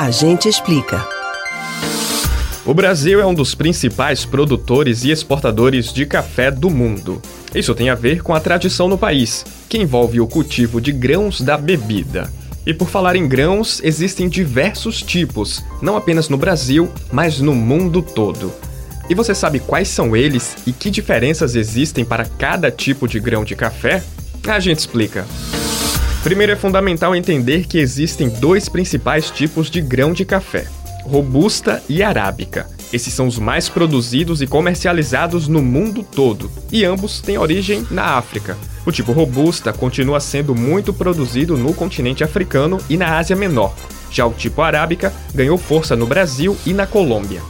A gente explica. O Brasil é um dos principais produtores e exportadores de café do mundo. Isso tem a ver com a tradição no país, que envolve o cultivo de grãos da bebida. E por falar em grãos, existem diversos tipos, não apenas no Brasil, mas no mundo todo. E você sabe quais são eles e que diferenças existem para cada tipo de grão de café? A gente explica. Primeiro é fundamental entender que existem dois principais tipos de grão de café: robusta e arábica. Esses são os mais produzidos e comercializados no mundo todo, e ambos têm origem na África. O tipo robusta continua sendo muito produzido no continente africano e na Ásia Menor. Já o tipo arábica ganhou força no Brasil e na Colômbia.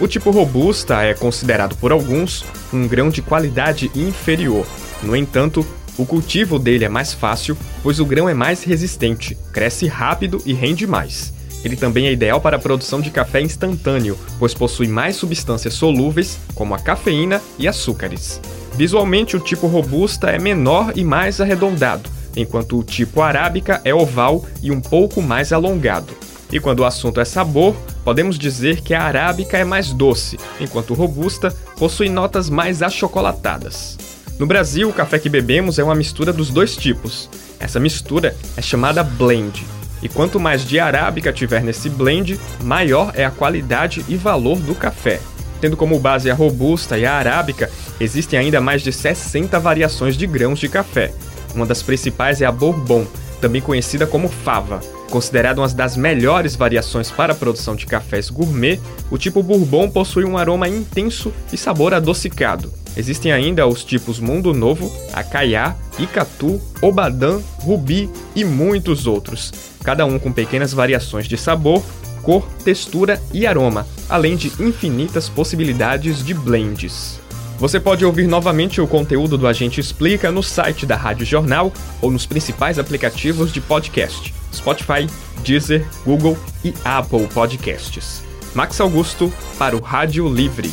O tipo robusta é considerado por alguns um grão de qualidade inferior. No entanto, o cultivo dele é mais fácil, pois o grão é mais resistente, cresce rápido e rende mais. Ele também é ideal para a produção de café instantâneo, pois possui mais substâncias solúveis, como a cafeína e açúcares. Visualmente, o tipo robusta é menor e mais arredondado, enquanto o tipo arábica é oval e um pouco mais alongado. E quando o assunto é sabor, podemos dizer que a arábica é mais doce, enquanto o robusta possui notas mais achocolatadas. No Brasil, o café que bebemos é uma mistura dos dois tipos. Essa mistura é chamada blend. E quanto mais de arábica tiver nesse blend, maior é a qualidade e valor do café. Tendo como base a robusta e a arábica, existem ainda mais de 60 variações de grãos de café. Uma das principais é a Bourbon, também conhecida como fava. Considerada uma das melhores variações para a produção de cafés gourmet, o tipo Bourbon possui um aroma intenso e sabor adocicado. Existem ainda os tipos Mundo Novo, Acaiá, Icatu, Obadã, Rubi e muitos outros, cada um com pequenas variações de sabor, cor, textura e aroma, além de infinitas possibilidades de blends. Você pode ouvir novamente o conteúdo do Agente Explica no site da Rádio Jornal ou nos principais aplicativos de podcast: Spotify, Deezer, Google e Apple Podcasts. Max Augusto para o Rádio Livre.